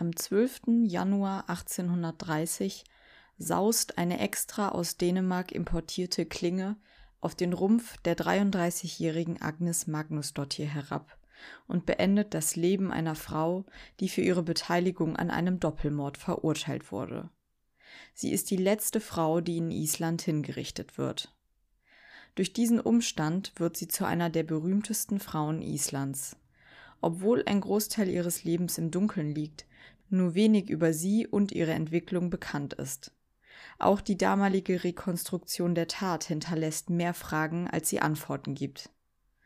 Am 12. Januar 1830 saust eine extra aus Dänemark importierte Klinge auf den Rumpf der 33-jährigen Agnes Magnusdottir herab und beendet das Leben einer Frau, die für ihre Beteiligung an einem Doppelmord verurteilt wurde. Sie ist die letzte Frau, die in Island hingerichtet wird. Durch diesen Umstand wird sie zu einer der berühmtesten Frauen Islands. Obwohl ein Großteil ihres Lebens im Dunkeln liegt, nur wenig über sie und ihre Entwicklung bekannt ist. Auch die damalige Rekonstruktion der Tat hinterlässt mehr Fragen, als sie Antworten gibt.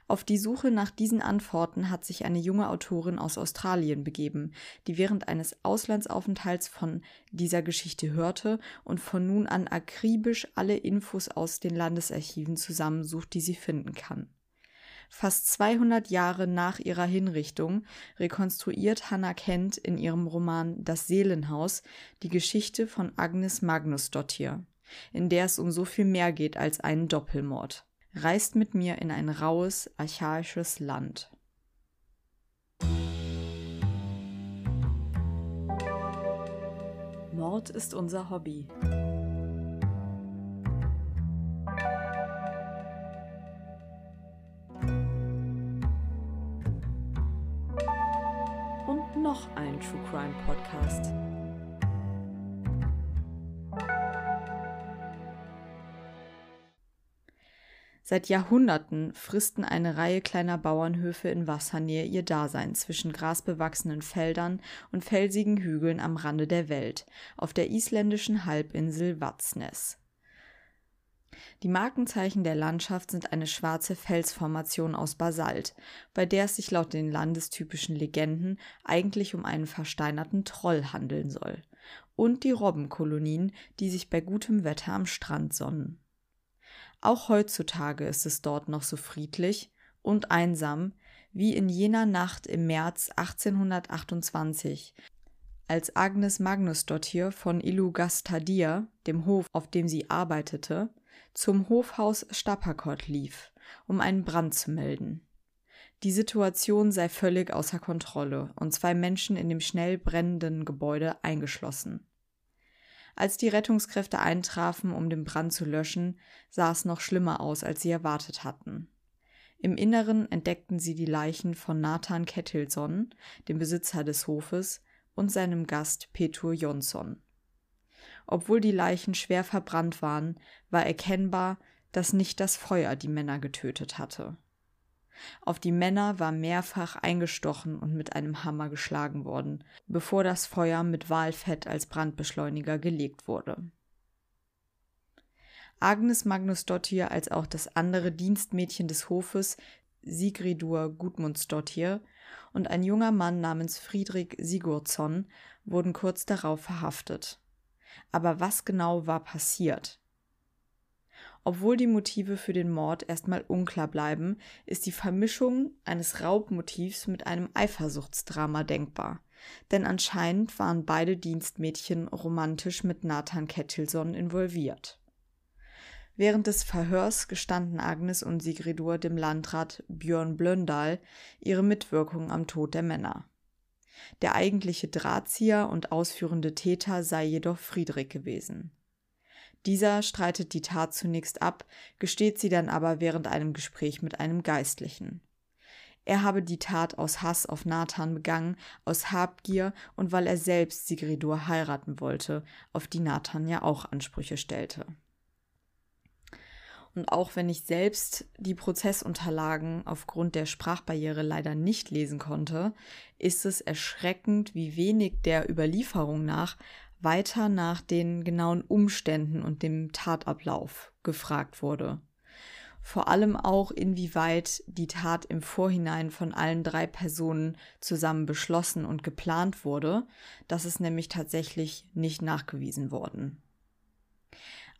Auf die Suche nach diesen Antworten hat sich eine junge Autorin aus Australien begeben, die während eines Auslandsaufenthalts von dieser Geschichte hörte und von nun an akribisch alle Infos aus den Landesarchiven zusammensucht, die sie finden kann. Fast 200 Jahre nach ihrer Hinrichtung rekonstruiert Hannah Kent in ihrem Roman Das Seelenhaus die Geschichte von Agnes Magnusdottir, in der es um so viel mehr geht als einen Doppelmord. Reist mit mir in ein raues, archaisches Land. Mord ist unser Hobby. Podcast. Seit Jahrhunderten fristen eine Reihe kleiner Bauernhöfe in Wassernähe ihr Dasein zwischen grasbewachsenen Feldern und felsigen Hügeln am Rande der Welt, auf der isländischen Halbinsel Vatsnes. Die Markenzeichen der Landschaft sind eine schwarze Felsformation aus Basalt, bei der es sich laut den landestypischen Legenden eigentlich um einen versteinerten Troll handeln soll, und die Robbenkolonien, die sich bei gutem Wetter am Strand sonnen. Auch heutzutage ist es dort noch so friedlich und einsam wie in jener Nacht im März 1828, als Agnes Magnusdottir von Illugastadir, dem Hof, auf dem sie arbeitete, zum Hofhaus Stapakot lief, um einen Brand zu melden. Die Situation sei völlig außer Kontrolle und zwei Menschen in dem schnell brennenden Gebäude eingeschlossen. Als die Rettungskräfte eintrafen, um den Brand zu löschen, sah es noch schlimmer aus, als sie erwartet hatten. Im Inneren entdeckten sie die Leichen von Nathan Kettilson, dem Besitzer des Hofes, und seinem Gast Petur Jonsson. Obwohl die Leichen schwer verbrannt waren, war erkennbar, dass nicht das Feuer die Männer getötet hatte. Auf die Männer war mehrfach eingestochen und mit einem Hammer geschlagen worden, bevor das Feuer mit Walfett als Brandbeschleuniger gelegt wurde. Agnes Magnusdottir als auch das andere Dienstmädchen des Hofes, Sigridur Gudmundsdottir, und ein junger Mann namens Friedrich Sigurdsson wurden kurz darauf verhaftet. Aber was genau war passiert? Obwohl die Motive für den Mord erstmal unklar bleiben, ist die Vermischung eines Raubmotivs mit einem Eifersuchtsdrama denkbar. Denn anscheinend waren beide Dienstmädchen romantisch mit Nathan Kettilson involviert. Während des Verhörs gestanden Agnes und Sigridur dem Landrat Björn Blöndal ihre Mitwirkung am Tod der Männer. Der eigentliche Drahtzieher und ausführende Täter sei jedoch Friedrich gewesen. Dieser streitet die Tat zunächst ab, gesteht sie dann aber während einem Gespräch mit einem Geistlichen. Er habe die Tat aus Hass auf Nathan begangen, aus Habgier und weil er selbst Sigridur heiraten wollte, auf die Nathan ja auch Ansprüche stellte. Und auch wenn ich selbst die Prozessunterlagen aufgrund der Sprachbarriere leider nicht lesen konnte, ist es erschreckend, wie wenig der Überlieferung nach weiter nach den genauen Umständen und dem Tatablauf gefragt wurde. Vor allem auch, inwieweit die Tat im Vorhinein von allen drei Personen zusammen beschlossen und geplant wurde. Das ist nämlich tatsächlich nicht nachgewiesen worden.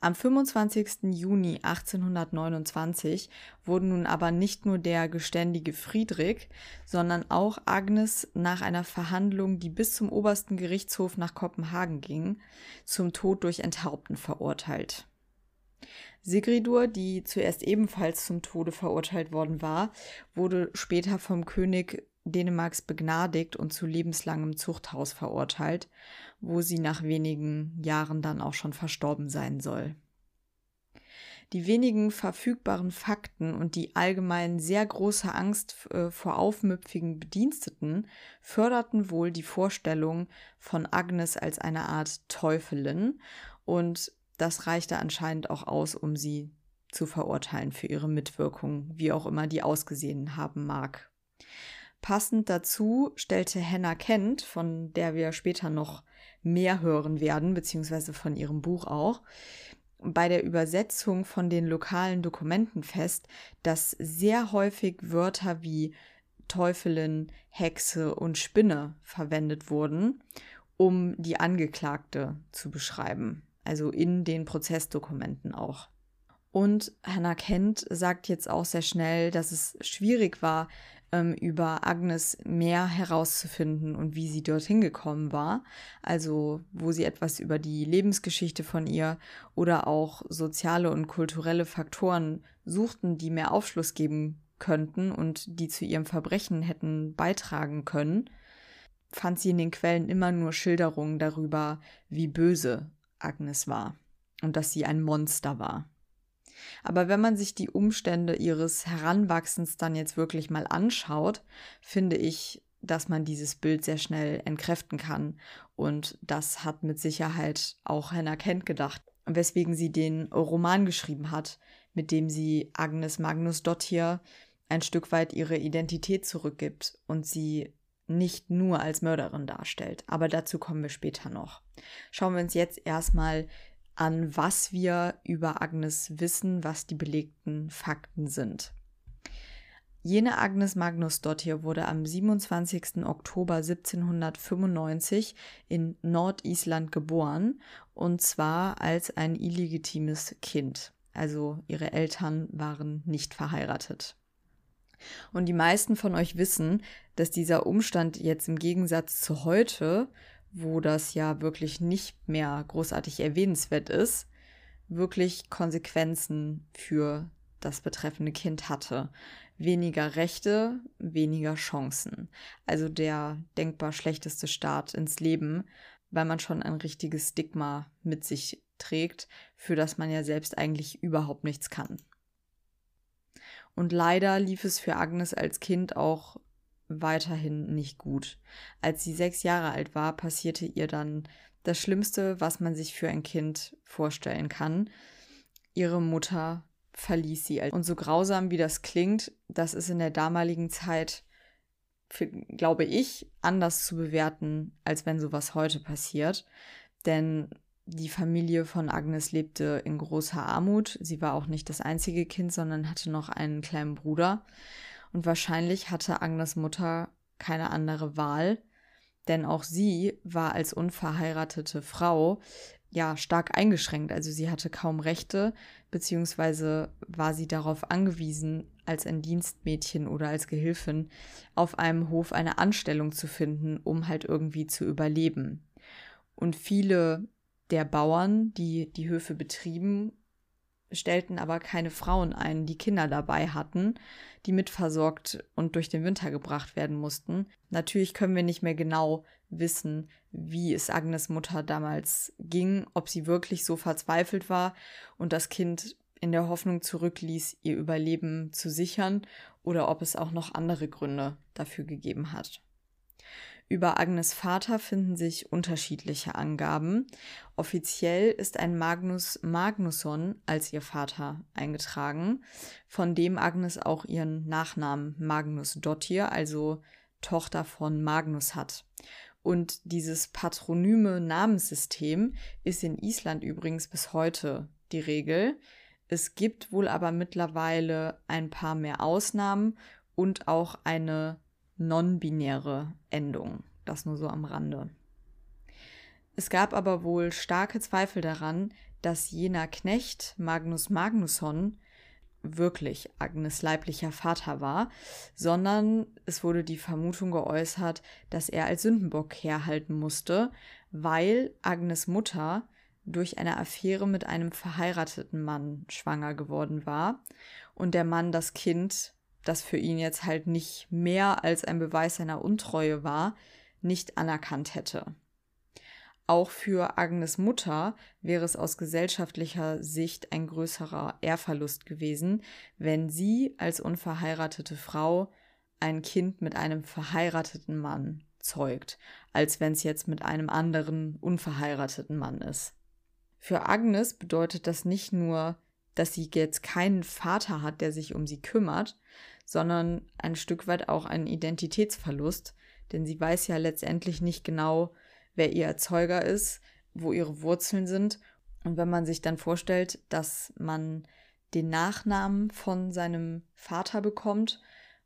Am 25. Juni 1829 wurden nun aber nicht nur der geständige Friedrich, sondern auch Agnes nach einer Verhandlung, die bis zum obersten Gerichtshof nach Kopenhagen ging, zum Tod durch Enthaupten verurteilt. Sigridur, die zuerst ebenfalls zum Tode verurteilt worden war, wurde später vom König Dänemarks begnadigt und zu lebenslangem Zuchthaus verurteilt, wo sie nach wenigen Jahren dann auch schon verstorben sein soll. Die wenigen verfügbaren Fakten und die allgemein sehr große Angst äh, vor aufmüpfigen Bediensteten förderten wohl die Vorstellung von Agnes als eine Art Teufelin und das reichte anscheinend auch aus, um sie zu verurteilen für ihre Mitwirkung, wie auch immer die ausgesehen haben mag. Passend dazu stellte Hannah Kent, von der wir später noch mehr hören werden, beziehungsweise von ihrem Buch auch, bei der Übersetzung von den lokalen Dokumenten fest, dass sehr häufig Wörter wie Teufelin, Hexe und Spinne verwendet wurden, um die Angeklagte zu beschreiben, also in den Prozessdokumenten auch. Und Hannah Kent sagt jetzt auch sehr schnell, dass es schwierig war, ähm, über Agnes mehr herauszufinden und wie sie dorthin gekommen war. Also wo sie etwas über die Lebensgeschichte von ihr oder auch soziale und kulturelle Faktoren suchten, die mehr Aufschluss geben könnten und die zu ihrem Verbrechen hätten beitragen können, fand sie in den Quellen immer nur Schilderungen darüber, wie böse Agnes war und dass sie ein Monster war. Aber wenn man sich die Umstände ihres Heranwachsens dann jetzt wirklich mal anschaut, finde ich, dass man dieses Bild sehr schnell entkräften kann. Und das hat mit Sicherheit auch Hannah Kent gedacht, weswegen sie den Roman geschrieben hat, mit dem sie Agnes Magnus Dottir ein Stück weit ihre Identität zurückgibt und sie nicht nur als Mörderin darstellt. Aber dazu kommen wir später noch. Schauen wir uns jetzt erstmal an, was wir über Agnes wissen, was die belegten Fakten sind. Jene Agnes Magnus Dottir wurde am 27. Oktober 1795 in Nordisland geboren, und zwar als ein illegitimes Kind. Also ihre Eltern waren nicht verheiratet. Und die meisten von euch wissen, dass dieser Umstand jetzt im Gegensatz zu heute wo das ja wirklich nicht mehr großartig erwähnenswert ist, wirklich Konsequenzen für das betreffende Kind hatte. Weniger Rechte, weniger Chancen. Also der denkbar schlechteste Start ins Leben, weil man schon ein richtiges Stigma mit sich trägt, für das man ja selbst eigentlich überhaupt nichts kann. Und leider lief es für Agnes als Kind auch weiterhin nicht gut. Als sie sechs Jahre alt war, passierte ihr dann das Schlimmste, was man sich für ein Kind vorstellen kann. Ihre Mutter verließ sie. Und so grausam wie das klingt, das ist in der damaligen Zeit, für, glaube ich, anders zu bewerten, als wenn sowas heute passiert. Denn die Familie von Agnes lebte in großer Armut. Sie war auch nicht das einzige Kind, sondern hatte noch einen kleinen Bruder. Und wahrscheinlich hatte Agnes Mutter keine andere Wahl, denn auch sie war als unverheiratete Frau ja stark eingeschränkt. Also sie hatte kaum Rechte, beziehungsweise war sie darauf angewiesen, als ein Dienstmädchen oder als Gehilfin auf einem Hof eine Anstellung zu finden, um halt irgendwie zu überleben. Und viele der Bauern, die die Höfe betrieben stellten aber keine Frauen ein, die Kinder dabei hatten, die mitversorgt und durch den Winter gebracht werden mussten. Natürlich können wir nicht mehr genau wissen, wie es Agnes Mutter damals ging, ob sie wirklich so verzweifelt war und das Kind in der Hoffnung zurückließ, ihr Überleben zu sichern, oder ob es auch noch andere Gründe dafür gegeben hat. Über Agnes Vater finden sich unterschiedliche Angaben. Offiziell ist ein Magnus Magnusson als ihr Vater eingetragen, von dem Agnes auch ihren Nachnamen Magnus Dottir, also Tochter von Magnus hat. Und dieses patronyme Namenssystem ist in Island übrigens bis heute die Regel. Es gibt wohl aber mittlerweile ein paar mehr Ausnahmen und auch eine non-binäre Endung. Das nur so am Rande. Es gab aber wohl starke Zweifel daran, dass jener Knecht Magnus Magnusson wirklich Agnes leiblicher Vater war, sondern es wurde die Vermutung geäußert, dass er als Sündenbock herhalten musste, weil Agnes Mutter durch eine Affäre mit einem verheirateten Mann schwanger geworden war und der Mann das Kind das für ihn jetzt halt nicht mehr als ein Beweis seiner Untreue war, nicht anerkannt hätte. Auch für Agnes Mutter wäre es aus gesellschaftlicher Sicht ein größerer Ehrverlust gewesen, wenn sie als unverheiratete Frau ein Kind mit einem verheirateten Mann zeugt, als wenn es jetzt mit einem anderen unverheirateten Mann ist. Für Agnes bedeutet das nicht nur, dass sie jetzt keinen Vater hat, der sich um sie kümmert, sondern ein Stück weit auch einen Identitätsverlust, denn sie weiß ja letztendlich nicht genau, wer ihr Erzeuger ist, wo ihre Wurzeln sind. Und wenn man sich dann vorstellt, dass man den Nachnamen von seinem Vater bekommt,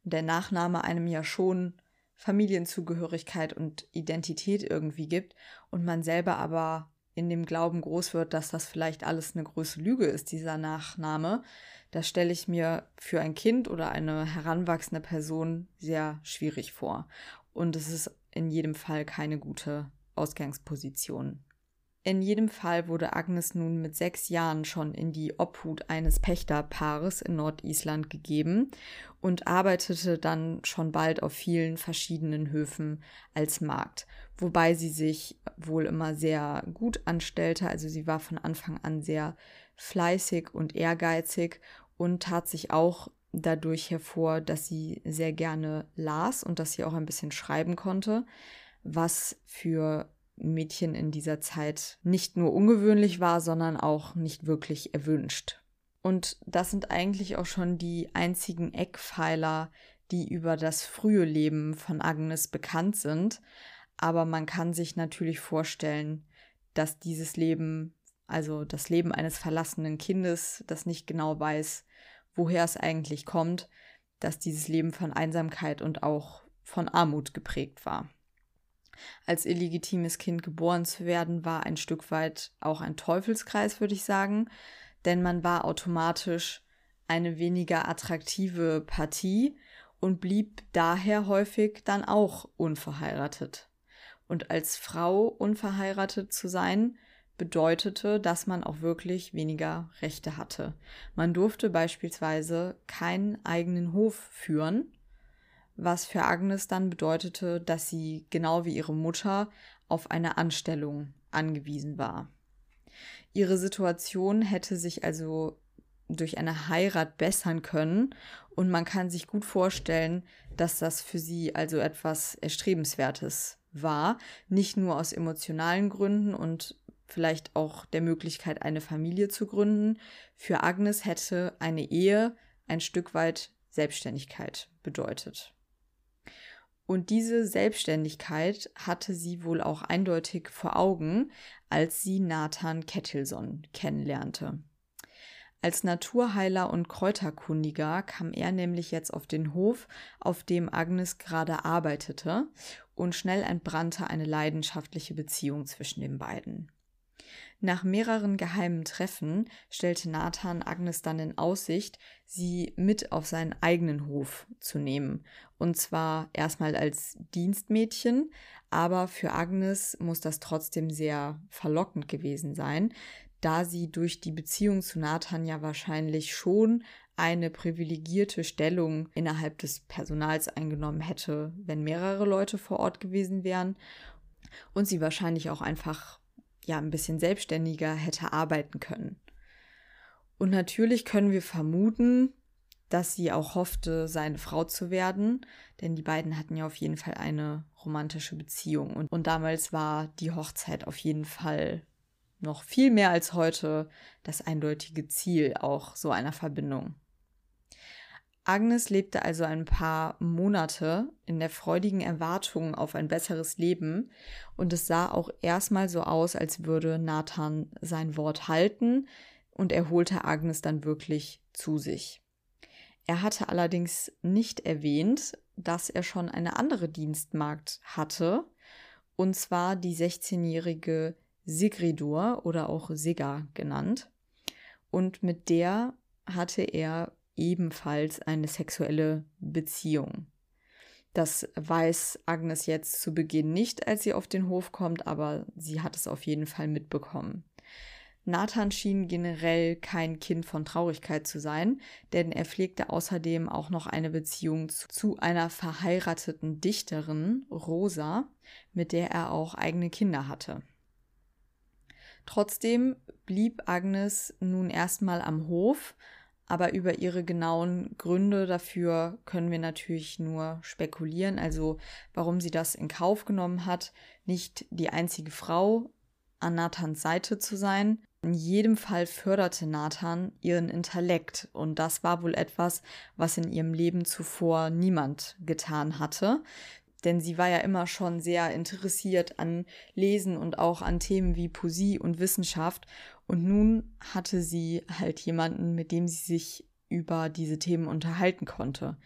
der Nachname einem ja schon Familienzugehörigkeit und Identität irgendwie gibt und man selber aber in dem Glauben groß wird, dass das vielleicht alles eine große Lüge ist, dieser Nachname, das stelle ich mir für ein Kind oder eine heranwachsende Person sehr schwierig vor. Und es ist in jedem Fall keine gute Ausgangsposition. In jedem Fall wurde Agnes nun mit sechs Jahren schon in die Obhut eines Pächterpaares in Nordisland gegeben und arbeitete dann schon bald auf vielen verschiedenen Höfen als Magd, wobei sie sich wohl immer sehr gut anstellte. Also sie war von Anfang an sehr fleißig und ehrgeizig und tat sich auch dadurch hervor, dass sie sehr gerne las und dass sie auch ein bisschen schreiben konnte was für Mädchen in dieser Zeit nicht nur ungewöhnlich war, sondern auch nicht wirklich erwünscht. Und das sind eigentlich auch schon die einzigen Eckpfeiler, die über das frühe Leben von Agnes bekannt sind. Aber man kann sich natürlich vorstellen, dass dieses Leben, also das Leben eines verlassenen Kindes, das nicht genau weiß, woher es eigentlich kommt, dass dieses Leben von Einsamkeit und auch von Armut geprägt war. Als illegitimes Kind geboren zu werden, war ein Stück weit auch ein Teufelskreis, würde ich sagen, denn man war automatisch eine weniger attraktive Partie und blieb daher häufig dann auch unverheiratet. Und als Frau unverheiratet zu sein, bedeutete, dass man auch wirklich weniger Rechte hatte. Man durfte beispielsweise keinen eigenen Hof führen, was für Agnes dann bedeutete, dass sie genau wie ihre Mutter auf eine Anstellung angewiesen war. Ihre Situation hätte sich also durch eine Heirat bessern können und man kann sich gut vorstellen, dass das für sie also etwas Erstrebenswertes war, nicht nur aus emotionalen Gründen und vielleicht auch der Möglichkeit, eine Familie zu gründen. Für Agnes hätte eine Ehe ein Stück weit Selbstständigkeit bedeutet. Und diese Selbstständigkeit hatte sie wohl auch eindeutig vor Augen, als sie Nathan Kettilson kennenlernte. Als Naturheiler und Kräuterkundiger kam er nämlich jetzt auf den Hof, auf dem Agnes gerade arbeitete, und schnell entbrannte eine leidenschaftliche Beziehung zwischen den beiden. Nach mehreren geheimen Treffen stellte Nathan Agnes dann in Aussicht, sie mit auf seinen eigenen Hof zu nehmen. Und zwar erstmal als Dienstmädchen, aber für Agnes muss das trotzdem sehr verlockend gewesen sein, da sie durch die Beziehung zu Nathan ja wahrscheinlich schon eine privilegierte Stellung innerhalb des Personals eingenommen hätte, wenn mehrere Leute vor Ort gewesen wären und sie wahrscheinlich auch einfach ja ein bisschen selbstständiger hätte arbeiten können. Und natürlich können wir vermuten, dass sie auch hoffte, seine Frau zu werden, denn die beiden hatten ja auf jeden Fall eine romantische Beziehung. Und, und damals war die Hochzeit auf jeden Fall noch viel mehr als heute das eindeutige Ziel auch so einer Verbindung. Agnes lebte also ein paar Monate in der freudigen Erwartung auf ein besseres Leben und es sah auch erstmal so aus, als würde Nathan sein Wort halten und er holte Agnes dann wirklich zu sich. Er hatte allerdings nicht erwähnt, dass er schon eine andere Dienstmagd hatte, und zwar die 16-jährige Sigridur oder auch Sigga genannt. Und mit der hatte er ebenfalls eine sexuelle Beziehung. Das weiß Agnes jetzt zu Beginn nicht, als sie auf den Hof kommt, aber sie hat es auf jeden Fall mitbekommen. Nathan schien generell kein Kind von Traurigkeit zu sein, denn er pflegte außerdem auch noch eine Beziehung zu einer verheirateten Dichterin, Rosa, mit der er auch eigene Kinder hatte. Trotzdem blieb Agnes nun erstmal am Hof, aber über ihre genauen Gründe dafür können wir natürlich nur spekulieren, also warum sie das in Kauf genommen hat, nicht die einzige Frau an Nathans Seite zu sein. In jedem Fall förderte Nathan ihren Intellekt und das war wohl etwas, was in ihrem Leben zuvor niemand getan hatte. Denn sie war ja immer schon sehr interessiert an Lesen und auch an Themen wie Poesie und Wissenschaft. Und nun hatte sie halt jemanden, mit dem sie sich über diese Themen unterhalten konnte.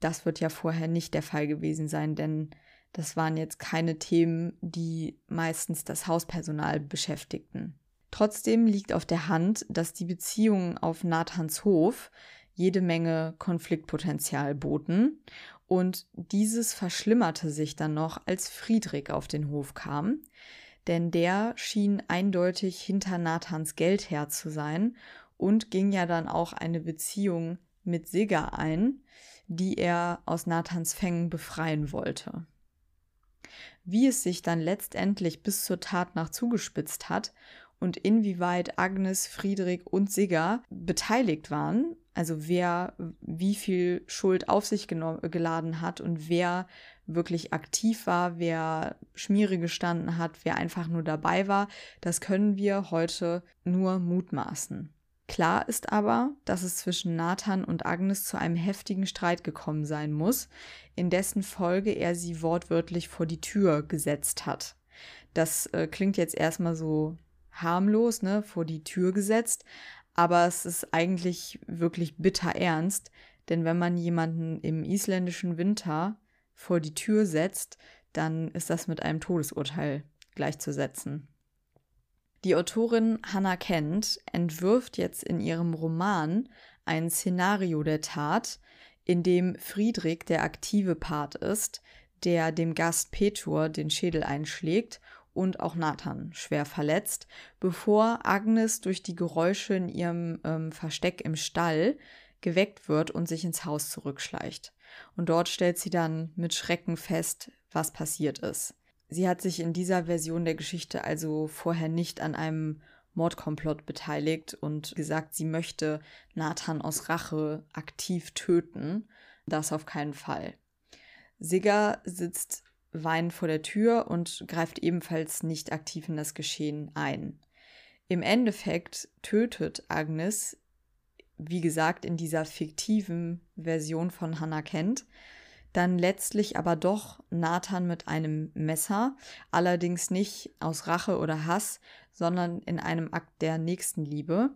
Das wird ja vorher nicht der Fall gewesen sein, denn das waren jetzt keine Themen, die meistens das Hauspersonal beschäftigten. Trotzdem liegt auf der Hand, dass die Beziehungen auf Nathans Hof jede Menge Konfliktpotenzial boten und dieses verschlimmerte sich dann noch, als Friedrich auf den Hof kam, denn der schien eindeutig hinter Nathans Geld her zu sein und ging ja dann auch eine Beziehung mit Sigga ein, die er aus Nathans Fängen befreien wollte. Wie es sich dann letztendlich bis zur Tat nach zugespitzt hat und inwieweit Agnes, Friedrich und Sigga beteiligt waren, also wer wie viel Schuld auf sich geladen hat und wer wirklich aktiv war, wer Schmiere gestanden hat, wer einfach nur dabei war, das können wir heute nur mutmaßen. Klar ist aber, dass es zwischen Nathan und Agnes zu einem heftigen Streit gekommen sein muss, in dessen Folge er sie wortwörtlich vor die Tür gesetzt hat. Das äh, klingt jetzt erstmal so harmlos, ne, vor die Tür gesetzt, aber es ist eigentlich wirklich bitter ernst, denn wenn man jemanden im isländischen Winter vor die Tür setzt, dann ist das mit einem Todesurteil gleichzusetzen. Die Autorin Hannah Kent entwirft jetzt in ihrem Roman ein Szenario der Tat, in dem Friedrich der aktive Part ist, der dem Gast Petur den Schädel einschlägt und auch Nathan schwer verletzt, bevor Agnes durch die Geräusche in ihrem ähm, Versteck im Stall geweckt wird und sich ins Haus zurückschleicht. Und dort stellt sie dann mit Schrecken fest, was passiert ist. Sie hat sich in dieser Version der Geschichte also vorher nicht an einem Mordkomplott beteiligt und gesagt, sie möchte Nathan aus Rache aktiv töten. Das auf keinen Fall. Sigga sitzt weinend vor der Tür und greift ebenfalls nicht aktiv in das Geschehen ein. Im Endeffekt tötet Agnes, wie gesagt, in dieser fiktiven Version von Hannah Kent, dann letztlich aber doch Nathan mit einem Messer, allerdings nicht aus Rache oder Hass, sondern in einem Akt der Nächstenliebe,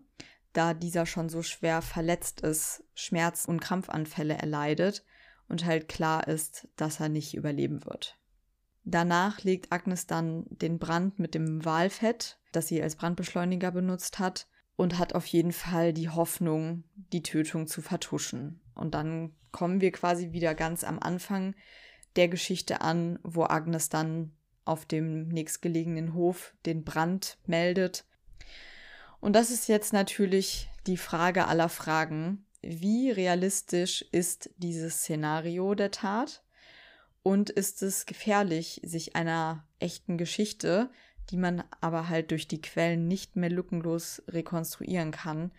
da dieser schon so schwer verletzt ist, Schmerz- und Krampfanfälle erleidet und halt klar ist, dass er nicht überleben wird. Danach legt Agnes dann den Brand mit dem Walfett, das sie als Brandbeschleuniger benutzt hat, und hat auf jeden Fall die Hoffnung, die Tötung zu vertuschen. Und dann kommen wir quasi wieder ganz am Anfang der Geschichte an, wo Agnes dann auf dem nächstgelegenen Hof den Brand meldet. Und das ist jetzt natürlich die Frage aller Fragen. Wie realistisch ist dieses Szenario der Tat? Und ist es gefährlich, sich einer echten Geschichte, die man aber halt durch die Quellen nicht mehr lückenlos rekonstruieren kann,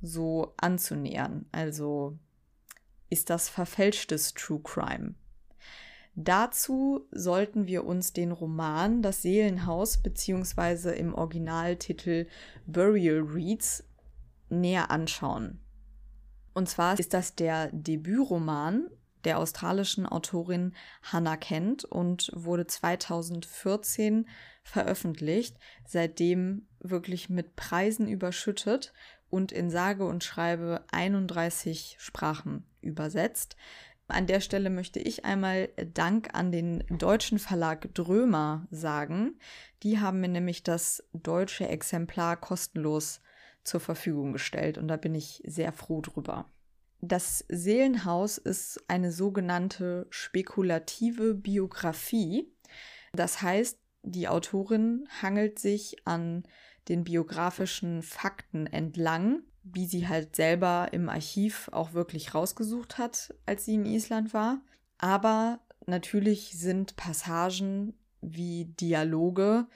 so anzunähern? Also ist das verfälschtes True Crime. Dazu sollten wir uns den Roman Das Seelenhaus beziehungsweise im Originaltitel Burial Reads näher anschauen. Und zwar ist das der Debütroman der australischen Autorin Hannah Kent und wurde 2014 veröffentlicht, seitdem wirklich mit Preisen überschüttet und in sage und schreibe 31 Sprachen übersetzt. An der Stelle möchte ich einmal Dank an den deutschen Verlag Drömer sagen. Die haben mir nämlich das deutsche Exemplar kostenlos zur Verfügung gestellt und da bin ich sehr froh drüber. Das Seelenhaus ist eine sogenannte spekulative Biografie. Das heißt, die Autorin hangelt sich an den biografischen Fakten entlang, wie sie halt selber im Archiv auch wirklich rausgesucht hat, als sie in Island war. Aber natürlich sind Passagen wie Dialoge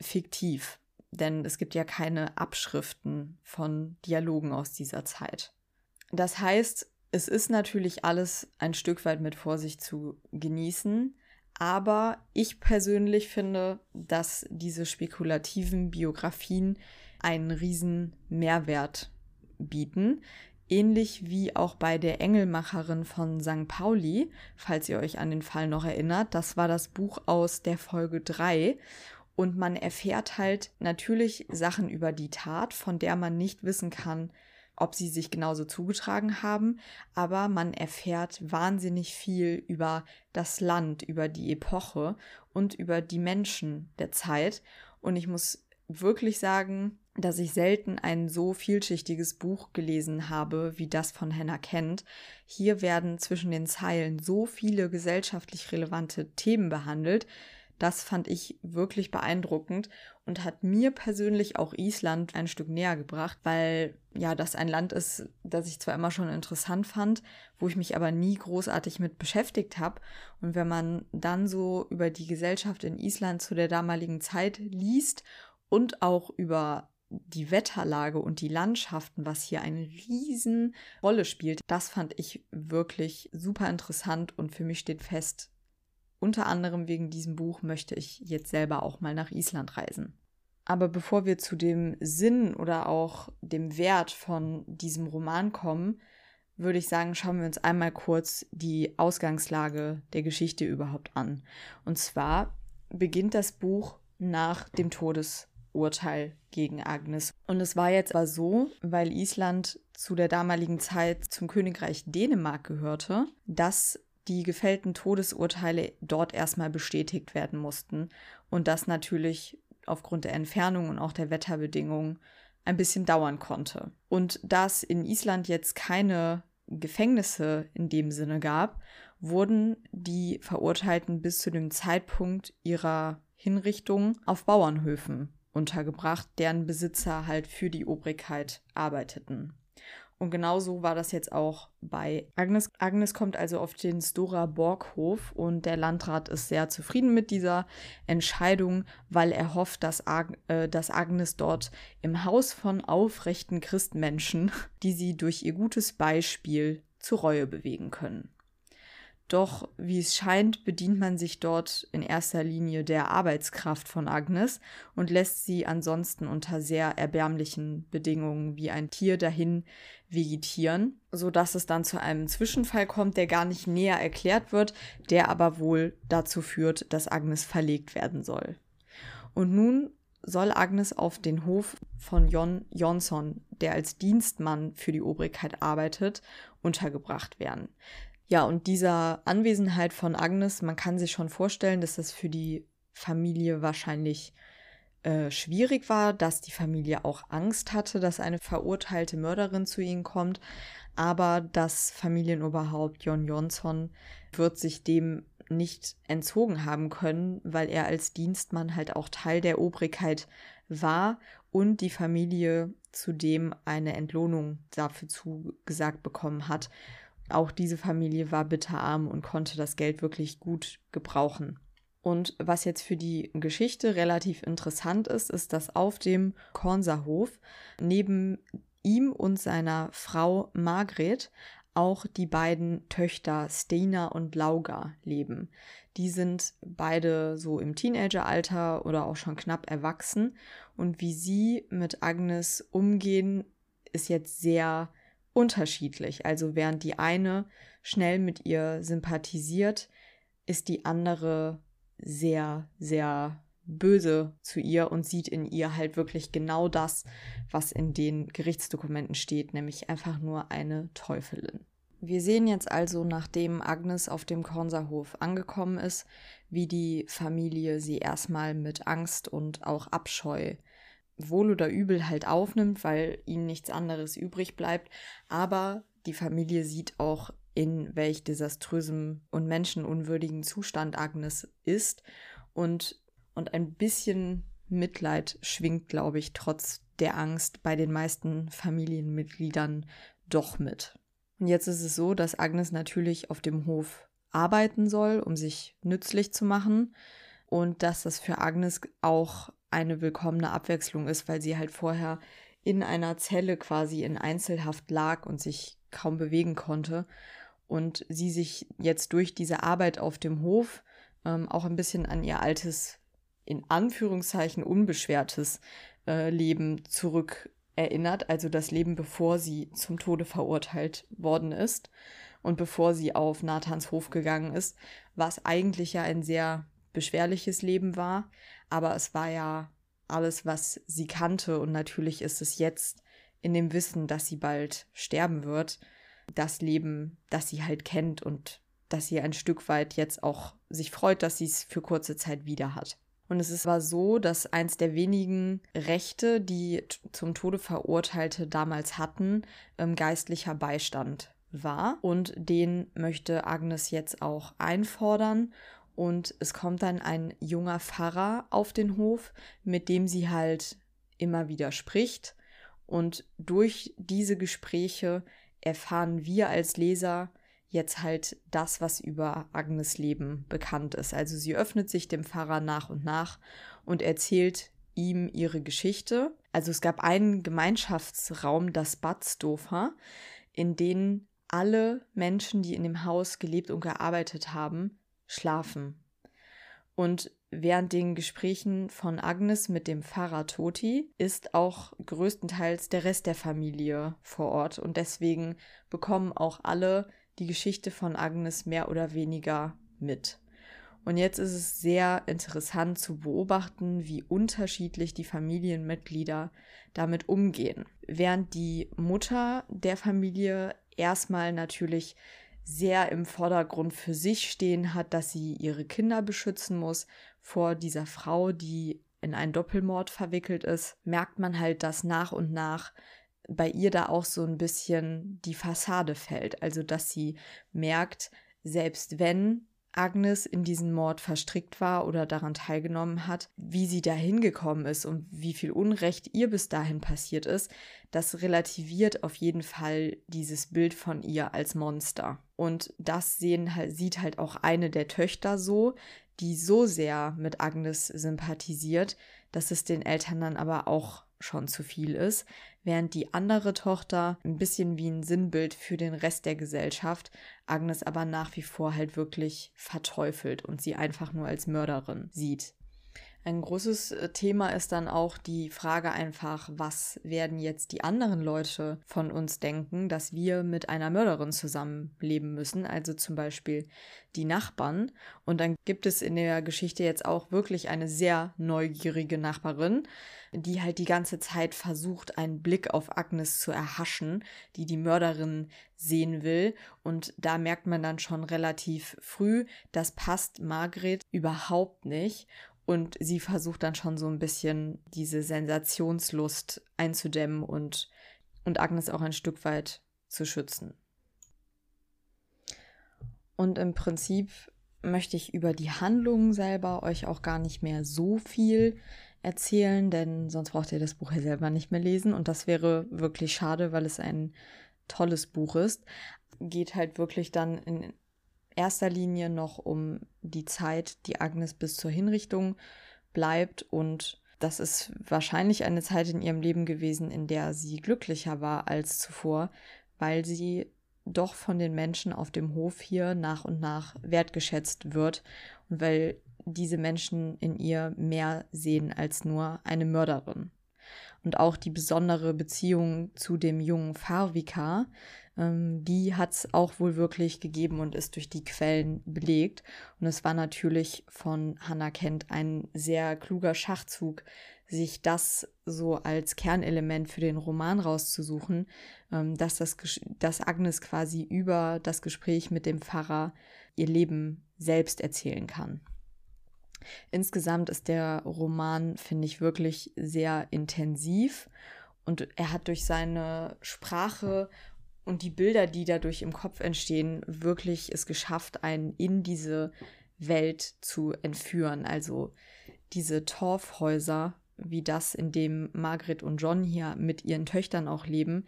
fiktiv, denn es gibt ja keine Abschriften von Dialogen aus dieser Zeit. Das heißt, es ist natürlich alles ein Stück weit mit Vorsicht zu genießen, aber ich persönlich finde, dass diese spekulativen Biografien einen riesen Mehrwert bieten. Ähnlich wie auch bei der Engelmacherin von St. Pauli, falls ihr euch an den Fall noch erinnert. Das war das Buch aus der Folge 3. Und man erfährt halt natürlich Sachen über die Tat, von der man nicht wissen kann, ob sie sich genauso zugetragen haben, aber man erfährt wahnsinnig viel über das Land, über die Epoche und über die Menschen der Zeit. Und ich muss wirklich sagen, dass ich selten ein so vielschichtiges Buch gelesen habe wie das von Hannah Kent. Hier werden zwischen den Zeilen so viele gesellschaftlich relevante Themen behandelt, das fand ich wirklich beeindruckend und hat mir persönlich auch Island ein Stück näher gebracht, weil ja, das ein Land ist, das ich zwar immer schon interessant fand, wo ich mich aber nie großartig mit beschäftigt habe. Und wenn man dann so über die Gesellschaft in Island zu der damaligen Zeit liest und auch über die Wetterlage und die Landschaften, was hier eine riesen Rolle spielt, das fand ich wirklich super interessant und für mich steht fest, unter anderem wegen diesem Buch möchte ich jetzt selber auch mal nach Island reisen. Aber bevor wir zu dem Sinn oder auch dem Wert von diesem Roman kommen, würde ich sagen, schauen wir uns einmal kurz die Ausgangslage der Geschichte überhaupt an. Und zwar beginnt das Buch nach dem Todesurteil gegen Agnes. Und es war jetzt aber so, weil Island zu der damaligen Zeit zum Königreich Dänemark gehörte, dass die gefällten Todesurteile dort erstmal bestätigt werden mussten und das natürlich aufgrund der Entfernung und auch der Wetterbedingungen ein bisschen dauern konnte. Und da es in Island jetzt keine Gefängnisse in dem Sinne gab, wurden die Verurteilten bis zu dem Zeitpunkt ihrer Hinrichtung auf Bauernhöfen untergebracht, deren Besitzer halt für die Obrigkeit arbeiteten. Und genauso war das jetzt auch bei Agnes. Agnes kommt also auf den Stora Borghof und der Landrat ist sehr zufrieden mit dieser Entscheidung, weil er hofft, dass, Ag äh, dass Agnes dort im Haus von aufrechten Christmenschen, die sie durch ihr gutes Beispiel zur Reue bewegen können. Doch wie es scheint, bedient man sich dort in erster Linie der Arbeitskraft von Agnes und lässt sie ansonsten unter sehr erbärmlichen Bedingungen wie ein Tier dahin vegetieren, sodass es dann zu einem Zwischenfall kommt, der gar nicht näher erklärt wird, der aber wohl dazu führt, dass Agnes verlegt werden soll. Und nun soll Agnes auf den Hof von Jon Jonsson, der als Dienstmann für die Obrigkeit arbeitet, untergebracht werden. Ja, und dieser Anwesenheit von Agnes, man kann sich schon vorstellen, dass das für die Familie wahrscheinlich äh, schwierig war, dass die Familie auch Angst hatte, dass eine verurteilte Mörderin zu ihnen kommt. Aber das Familienoberhaupt Jon Jonsson wird sich dem nicht entzogen haben können, weil er als Dienstmann halt auch Teil der Obrigkeit war und die Familie zudem eine Entlohnung dafür zugesagt bekommen hat. Auch diese Familie war bitterarm und konnte das Geld wirklich gut gebrauchen. Und was jetzt für die Geschichte relativ interessant ist, ist, dass auf dem Kornserhof neben ihm und seiner Frau Margret auch die beiden Töchter Stina und Lauga leben. Die sind beide so im Teenageralter oder auch schon knapp erwachsen. Und wie sie mit Agnes umgehen, ist jetzt sehr unterschiedlich. Also während die eine schnell mit ihr sympathisiert, ist die andere sehr, sehr böse zu ihr und sieht in ihr halt wirklich genau das, was in den Gerichtsdokumenten steht, nämlich einfach nur eine Teufelin. Wir sehen jetzt also, nachdem Agnes auf dem Kornserhof angekommen ist, wie die Familie sie erstmal mit Angst und auch Abscheu wohl oder übel halt aufnimmt, weil ihnen nichts anderes übrig bleibt. Aber die Familie sieht auch, in welch desaströsem und menschenunwürdigen Zustand Agnes ist. Und, und ein bisschen Mitleid schwingt, glaube ich, trotz der Angst bei den meisten Familienmitgliedern doch mit. Und jetzt ist es so, dass Agnes natürlich auf dem Hof arbeiten soll, um sich nützlich zu machen und dass das für Agnes auch eine willkommene Abwechslung ist, weil sie halt vorher in einer Zelle quasi in Einzelhaft lag und sich kaum bewegen konnte. Und sie sich jetzt durch diese Arbeit auf dem Hof ähm, auch ein bisschen an ihr altes, in Anführungszeichen unbeschwertes äh, Leben zurück erinnert, also das Leben bevor sie zum Tode verurteilt worden ist und bevor sie auf Nathans Hof gegangen ist, was eigentlich ja ein sehr beschwerliches Leben war, aber es war ja alles, was sie kannte und natürlich ist es jetzt in dem Wissen, dass sie bald sterben wird, das Leben, das sie halt kennt und dass sie ein Stück weit jetzt auch sich freut, dass sie es für kurze Zeit wieder hat. Und es war so, dass eins der wenigen Rechte, die zum Tode Verurteilte damals hatten, ähm, geistlicher Beistand war. Und den möchte Agnes jetzt auch einfordern. Und es kommt dann ein junger Pfarrer auf den Hof, mit dem sie halt immer wieder spricht. Und durch diese Gespräche erfahren wir als Leser jetzt halt das, was über Agnes Leben bekannt ist. Also sie öffnet sich dem Pfarrer nach und nach und erzählt ihm ihre Geschichte. Also es gab einen Gemeinschaftsraum, das Badsdofer, in dem alle Menschen, die in dem Haus gelebt und gearbeitet haben, schlafen. Und während den Gesprächen von Agnes mit dem Pfarrer Toti ist auch größtenteils der Rest der Familie vor Ort und deswegen bekommen auch alle die Geschichte von Agnes mehr oder weniger mit. Und jetzt ist es sehr interessant zu beobachten, wie unterschiedlich die Familienmitglieder damit umgehen. Während die Mutter der Familie erstmal natürlich sehr im Vordergrund für sich stehen hat, dass sie ihre Kinder beschützen muss vor dieser Frau, die in einen Doppelmord verwickelt ist, merkt man halt, dass nach und nach bei ihr da auch so ein bisschen die Fassade fällt. Also, dass sie merkt, selbst wenn Agnes in diesen Mord verstrickt war oder daran teilgenommen hat, wie sie da hingekommen ist und wie viel Unrecht ihr bis dahin passiert ist, das relativiert auf jeden Fall dieses Bild von ihr als Monster. Und das sehen, sieht halt auch eine der Töchter so, die so sehr mit Agnes sympathisiert, dass es den Eltern dann aber auch schon zu viel ist, während die andere Tochter ein bisschen wie ein Sinnbild für den Rest der Gesellschaft Agnes aber nach wie vor halt wirklich verteufelt und sie einfach nur als Mörderin sieht. Ein großes äh, Thema ist dann auch die Frage einfach, was werden jetzt die anderen Leute von uns denken, dass wir mit einer Mörderin zusammenleben müssen, also zum Beispiel die Nachbarn. Und dann gibt es in der Geschichte jetzt auch wirklich eine sehr neugierige Nachbarin, die halt die ganze Zeit versucht, einen Blick auf Agnes zu erhaschen, die die Mörderin sehen will. Und da merkt man dann schon relativ früh, das passt Margret überhaupt nicht. Und sie versucht dann schon so ein bisschen diese Sensationslust einzudämmen und, und Agnes auch ein Stück weit zu schützen. Und im Prinzip möchte ich über die Handlungen selber euch auch gar nicht mehr so viel erzählen, denn sonst braucht ihr das Buch ja selber nicht mehr lesen und das wäre wirklich schade, weil es ein tolles Buch ist. Geht halt wirklich dann in erster Linie noch um die Zeit, die Agnes bis zur Hinrichtung bleibt und das ist wahrscheinlich eine Zeit in ihrem Leben gewesen, in der sie glücklicher war als zuvor, weil sie doch von den Menschen auf dem Hof hier nach und nach wertgeschätzt wird und weil diese Menschen in ihr mehr sehen als nur eine Mörderin. Und auch die besondere Beziehung zu dem jungen Farvika ähm, die hat es auch wohl wirklich gegeben und ist durch die Quellen belegt. Und es war natürlich von Hannah Kent ein sehr kluger Schachzug, sich das so als Kernelement für den Roman rauszusuchen, ähm, dass, das, dass Agnes quasi über das Gespräch mit dem Pfarrer ihr Leben selbst erzählen kann. Insgesamt ist der Roman, finde ich, wirklich sehr intensiv und er hat durch seine Sprache und die Bilder, die dadurch im Kopf entstehen, wirklich es geschafft, einen in diese Welt zu entführen. Also diese Torfhäuser, wie das, in dem Margret und John hier mit ihren Töchtern auch leben,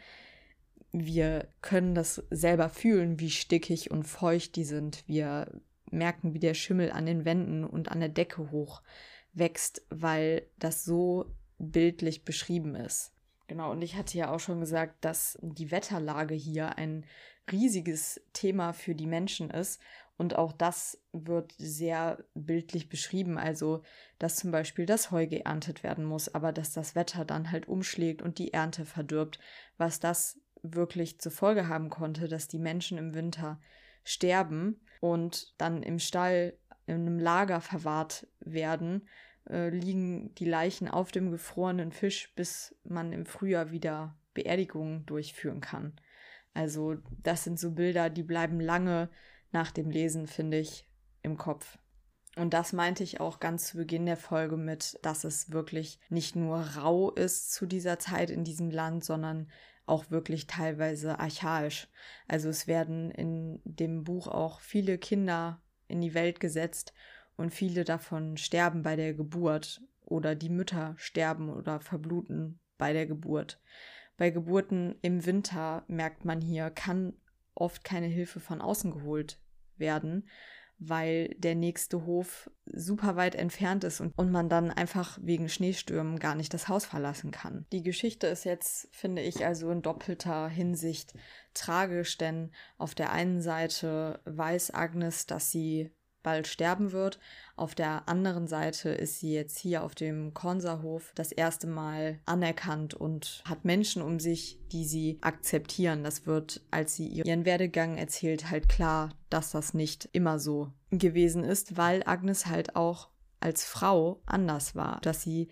wir können das selber fühlen, wie stickig und feucht die sind. Wir merken, wie der Schimmel an den Wänden und an der Decke hoch wächst, weil das so bildlich beschrieben ist. Genau, und ich hatte ja auch schon gesagt, dass die Wetterlage hier ein riesiges Thema für die Menschen ist. Und auch das wird sehr bildlich beschrieben. Also, dass zum Beispiel das Heu geerntet werden muss, aber dass das Wetter dann halt umschlägt und die Ernte verdirbt. Was das wirklich zur Folge haben konnte, dass die Menschen im Winter sterben und dann im Stall in einem Lager verwahrt werden, äh, liegen die Leichen auf dem gefrorenen Fisch, bis man im Frühjahr wieder Beerdigungen durchführen kann. Also das sind so Bilder, die bleiben lange nach dem Lesen, finde ich, im Kopf. Und das meinte ich auch ganz zu Beginn der Folge mit, dass es wirklich nicht nur rau ist zu dieser Zeit in diesem Land, sondern auch wirklich teilweise archaisch. Also es werden in dem Buch auch viele Kinder in die Welt gesetzt und viele davon sterben bei der Geburt oder die Mütter sterben oder verbluten bei der Geburt. Bei Geburten im Winter merkt man hier, kann oft keine Hilfe von außen geholt werden, weil der nächste Hof super weit entfernt ist und, und man dann einfach wegen Schneestürmen gar nicht das Haus verlassen kann. Die Geschichte ist jetzt, finde ich, also in doppelter Hinsicht tragisch, denn auf der einen Seite weiß Agnes, dass sie bald sterben wird. Auf der anderen Seite ist sie jetzt hier auf dem Konserhof das erste Mal anerkannt und hat Menschen um sich, die sie akzeptieren. Das wird, als sie ihren Werdegang erzählt, halt klar, dass das nicht immer so gewesen ist, weil Agnes halt auch als Frau anders war, dass sie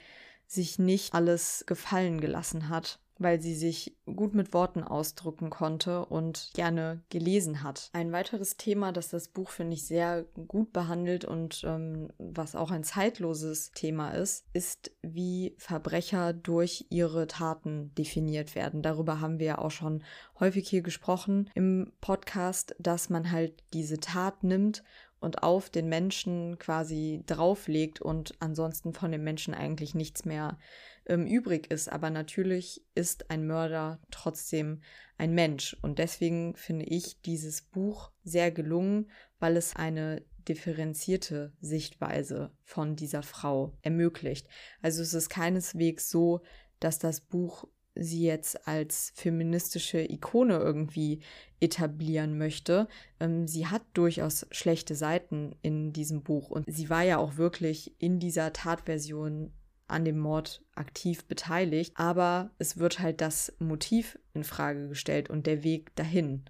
sich nicht alles gefallen gelassen hat weil sie sich gut mit Worten ausdrücken konnte und gerne gelesen hat. Ein weiteres Thema, das das Buch, finde ich, sehr gut behandelt und ähm, was auch ein zeitloses Thema ist, ist, wie Verbrecher durch ihre Taten definiert werden. Darüber haben wir ja auch schon häufig hier gesprochen im Podcast, dass man halt diese Tat nimmt und auf den Menschen quasi drauflegt und ansonsten von dem Menschen eigentlich nichts mehr ähm, übrig ist. Aber natürlich ist ein Mörder trotzdem ein Mensch. Und deswegen finde ich dieses Buch sehr gelungen, weil es eine differenzierte Sichtweise von dieser Frau ermöglicht. Also es ist keineswegs so, dass das Buch sie jetzt als feministische Ikone irgendwie etablieren möchte. Ähm, sie hat durchaus schlechte Seiten in diesem Buch und sie war ja auch wirklich in dieser Tatversion an dem Mord aktiv beteiligt, aber es wird halt das Motiv in Frage gestellt und der Weg dahin.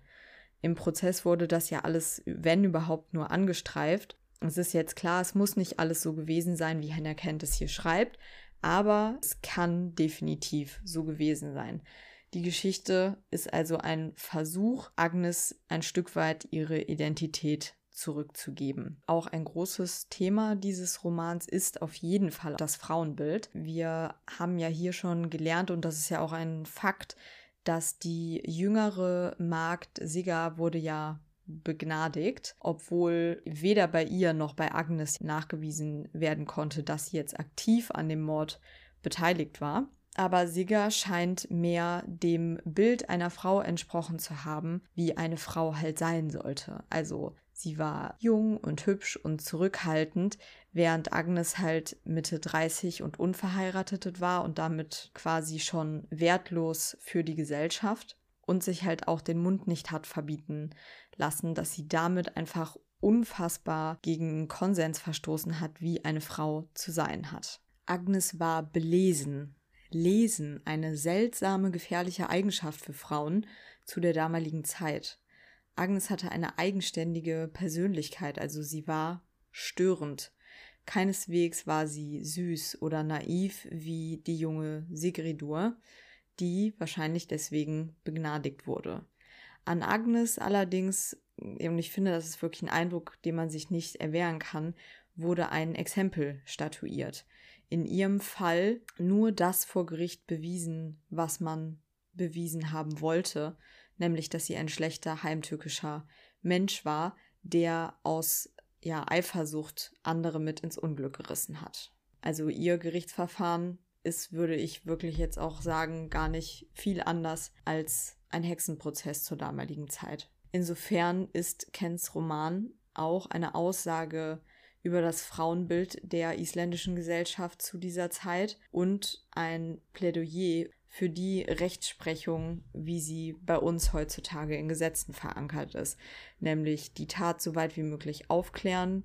Im Prozess wurde das ja alles, wenn überhaupt, nur angestreift. Es ist jetzt klar, es muss nicht alles so gewesen sein, wie Hannah Kent es hier schreibt, aber es kann definitiv so gewesen sein. Die Geschichte ist also ein Versuch, Agnes ein Stück weit ihre Identität zurückzugeben. Auch ein großes Thema dieses Romans ist auf jeden Fall das Frauenbild. Wir haben ja hier schon gelernt, und das ist ja auch ein Fakt, dass die jüngere Magd Sigga wurde ja begnadigt, obwohl weder bei ihr noch bei Agnes nachgewiesen werden konnte, dass sie jetzt aktiv an dem Mord beteiligt war. Aber Sigga scheint mehr dem Bild einer Frau entsprochen zu haben, wie eine Frau halt sein sollte. Also sie war jung und hübsch und zurückhaltend, während Agnes halt Mitte 30 und unverheiratet war und damit quasi schon wertlos für die Gesellschaft und sich halt auch den Mund nicht hat verbieten lassen, dass sie damit einfach unfassbar gegen Konsens verstoßen hat, wie eine Frau zu sein hat. Agnes war belesen. Lesen, eine seltsame, gefährliche Eigenschaft für Frauen zu der damaligen Zeit. Agnes hatte eine eigenständige Persönlichkeit, also sie war störend. Keineswegs war sie süß oder naiv wie die junge Sigridur, die wahrscheinlich deswegen begnadigt wurde. An Agnes allerdings, und ich finde, das ist wirklich ein Eindruck, den man sich nicht erwehren kann, wurde ein Exempel statuiert. In ihrem Fall nur das vor Gericht bewiesen, was man bewiesen haben wollte, nämlich dass sie ein schlechter heimtückischer Mensch war, der aus ja, Eifersucht andere mit ins Unglück gerissen hat. Also ihr Gerichtsverfahren ist, würde ich wirklich jetzt auch sagen, gar nicht viel anders als ein Hexenprozess zur damaligen Zeit. Insofern ist Kens Roman auch eine Aussage über das Frauenbild der isländischen Gesellschaft zu dieser Zeit und ein Plädoyer für die Rechtsprechung, wie sie bei uns heutzutage in Gesetzen verankert ist, nämlich die Tat so weit wie möglich aufklären,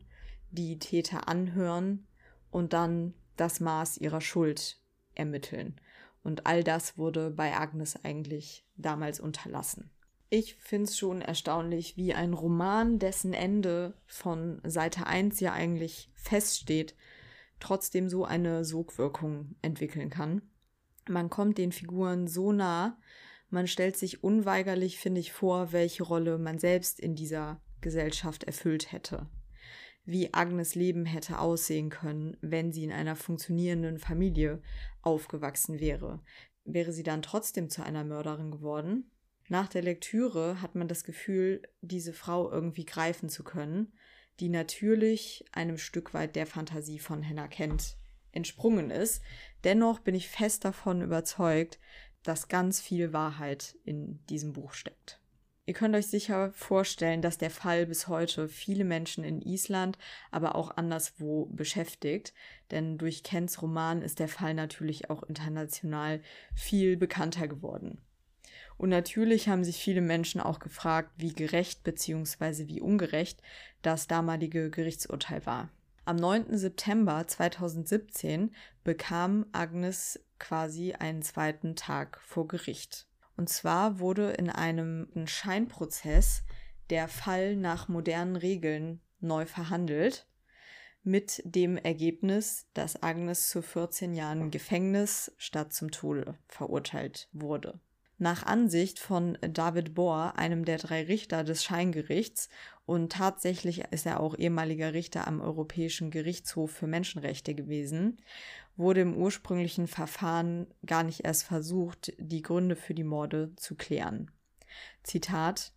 die Täter anhören und dann das Maß ihrer Schuld ermitteln. Und all das wurde bei Agnes eigentlich damals unterlassen. Ich finde es schon erstaunlich, wie ein Roman, dessen Ende von Seite 1 ja eigentlich feststeht, trotzdem so eine Sogwirkung entwickeln kann. Man kommt den Figuren so nah, man stellt sich unweigerlich, finde ich, vor, welche Rolle man selbst in dieser Gesellschaft erfüllt hätte. Wie Agnes Leben hätte aussehen können, wenn sie in einer funktionierenden Familie aufgewachsen wäre. Wäre sie dann trotzdem zu einer Mörderin geworden? Nach der Lektüre hat man das Gefühl, diese Frau irgendwie greifen zu können, die natürlich einem Stück weit der Fantasie von Hannah Kent entsprungen ist. Dennoch bin ich fest davon überzeugt, dass ganz viel Wahrheit in diesem Buch steckt. Ihr könnt euch sicher vorstellen, dass der Fall bis heute viele Menschen in Island, aber auch anderswo beschäftigt, denn durch Kents Roman ist der Fall natürlich auch international viel bekannter geworden. Und natürlich haben sich viele Menschen auch gefragt, wie gerecht bzw. wie ungerecht das damalige Gerichtsurteil war. Am 9. September 2017 bekam Agnes quasi einen zweiten Tag vor Gericht. Und zwar wurde in einem Scheinprozess der Fall nach modernen Regeln neu verhandelt, mit dem Ergebnis, dass Agnes zu 14 Jahren Gefängnis statt zum Tode verurteilt wurde. Nach Ansicht von David Bohr, einem der drei Richter des Scheingerichts, und tatsächlich ist er auch ehemaliger Richter am Europäischen Gerichtshof für Menschenrechte gewesen, wurde im ursprünglichen Verfahren gar nicht erst versucht, die Gründe für die Morde zu klären. Zitat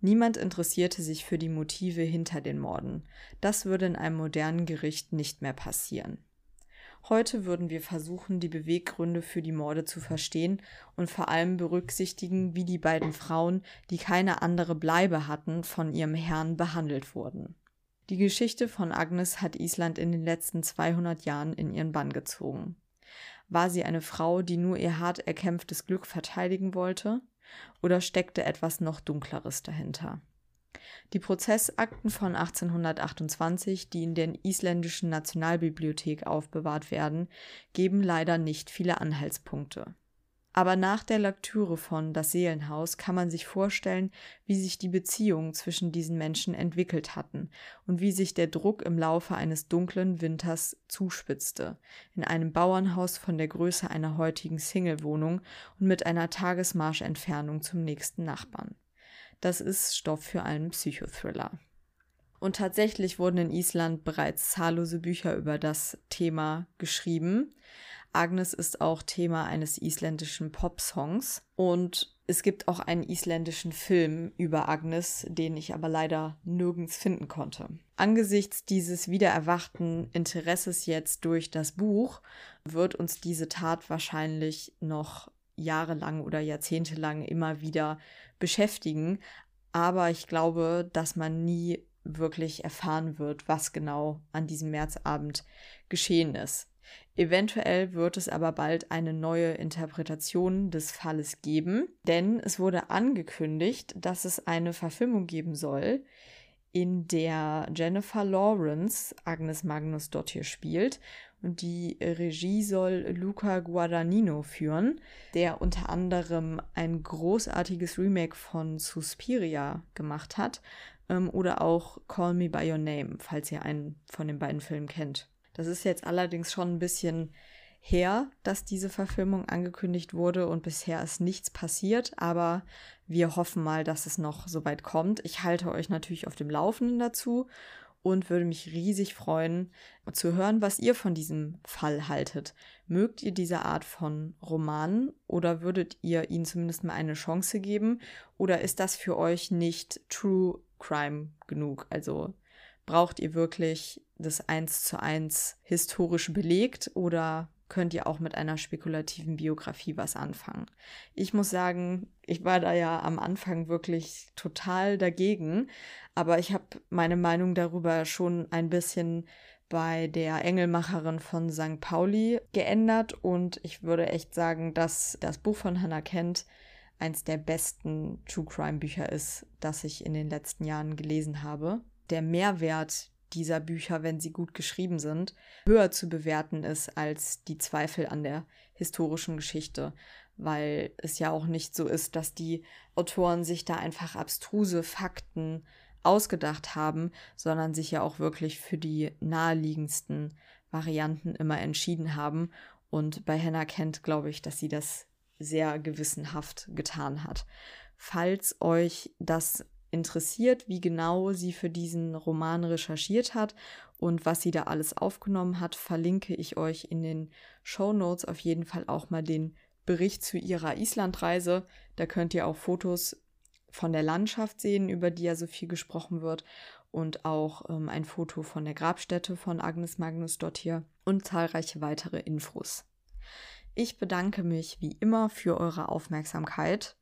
Niemand interessierte sich für die Motive hinter den Morden. Das würde in einem modernen Gericht nicht mehr passieren. Heute würden wir versuchen, die Beweggründe für die Morde zu verstehen und vor allem berücksichtigen, wie die beiden Frauen, die keine andere Bleibe hatten, von ihrem Herrn behandelt wurden. Die Geschichte von Agnes hat Island in den letzten 200 Jahren in ihren Bann gezogen. War sie eine Frau, die nur ihr hart erkämpftes Glück verteidigen wollte? Oder steckte etwas noch Dunkleres dahinter? Die Prozessakten von 1828, die in der isländischen Nationalbibliothek aufbewahrt werden, geben leider nicht viele Anhaltspunkte. Aber nach der Lektüre von Das Seelenhaus kann man sich vorstellen, wie sich die Beziehungen zwischen diesen Menschen entwickelt hatten und wie sich der Druck im Laufe eines dunklen Winters zuspitzte, in einem Bauernhaus von der Größe einer heutigen Singlewohnung und mit einer Tagesmarschentfernung zum nächsten Nachbarn. Das ist Stoff für einen Psychothriller. Und tatsächlich wurden in Island bereits zahllose Bücher über das Thema geschrieben. Agnes ist auch Thema eines isländischen Popsongs und es gibt auch einen isländischen Film über Agnes, den ich aber leider nirgends finden konnte. Angesichts dieses wiedererwachten Interesses jetzt durch das Buch wird uns diese Tat wahrscheinlich noch jahrelang oder jahrzehntelang immer wieder beschäftigen. Aber ich glaube, dass man nie wirklich erfahren wird, was genau an diesem Märzabend geschehen ist. Eventuell wird es aber bald eine neue Interpretation des Falles geben, denn es wurde angekündigt, dass es eine Verfilmung geben soll, in der Jennifer Lawrence Agnes Magnus Dottir spielt und die Regie soll Luca Guadagnino führen, der unter anderem ein großartiges Remake von Suspiria gemacht hat ähm, oder auch Call Me By Your Name, falls ihr einen von den beiden Filmen kennt. Das ist jetzt allerdings schon ein bisschen her, dass diese Verfilmung angekündigt wurde und bisher ist nichts passiert, aber wir hoffen mal, dass es noch so weit kommt. Ich halte euch natürlich auf dem Laufenden dazu und würde mich riesig freuen zu hören, was ihr von diesem Fall haltet. Mögt ihr diese Art von Romanen oder würdet ihr ihnen zumindest mal eine Chance geben oder ist das für euch nicht True Crime genug? Also Braucht ihr wirklich das eins zu eins historisch belegt oder könnt ihr auch mit einer spekulativen Biografie was anfangen? Ich muss sagen, ich war da ja am Anfang wirklich total dagegen, aber ich habe meine Meinung darüber schon ein bisschen bei der Engelmacherin von St. Pauli geändert und ich würde echt sagen, dass das Buch von Hannah Kent eins der besten True Crime Bücher ist, das ich in den letzten Jahren gelesen habe. Der Mehrwert dieser Bücher, wenn sie gut geschrieben sind, höher zu bewerten ist als die Zweifel an der historischen Geschichte, weil es ja auch nicht so ist, dass die Autoren sich da einfach abstruse Fakten ausgedacht haben, sondern sich ja auch wirklich für die naheliegendsten Varianten immer entschieden haben. Und bei Hannah Kent glaube ich, dass sie das sehr gewissenhaft getan hat. Falls euch das interessiert, wie genau sie für diesen Roman recherchiert hat und was sie da alles aufgenommen hat, verlinke ich euch in den Show Notes auf jeden Fall auch mal den Bericht zu ihrer Islandreise. Da könnt ihr auch Fotos von der Landschaft sehen, über die ja so viel gesprochen wird, und auch ähm, ein Foto von der Grabstätte von Agnes Magnus dort hier und zahlreiche weitere Infos. Ich bedanke mich wie immer für eure Aufmerksamkeit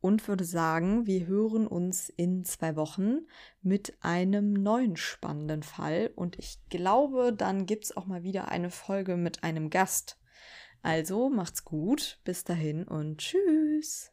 und würde sagen, wir hören uns in zwei Wochen mit einem neuen spannenden Fall. Und ich glaube, dann gibt es auch mal wieder eine Folge mit einem Gast. Also macht's gut, bis dahin und tschüss.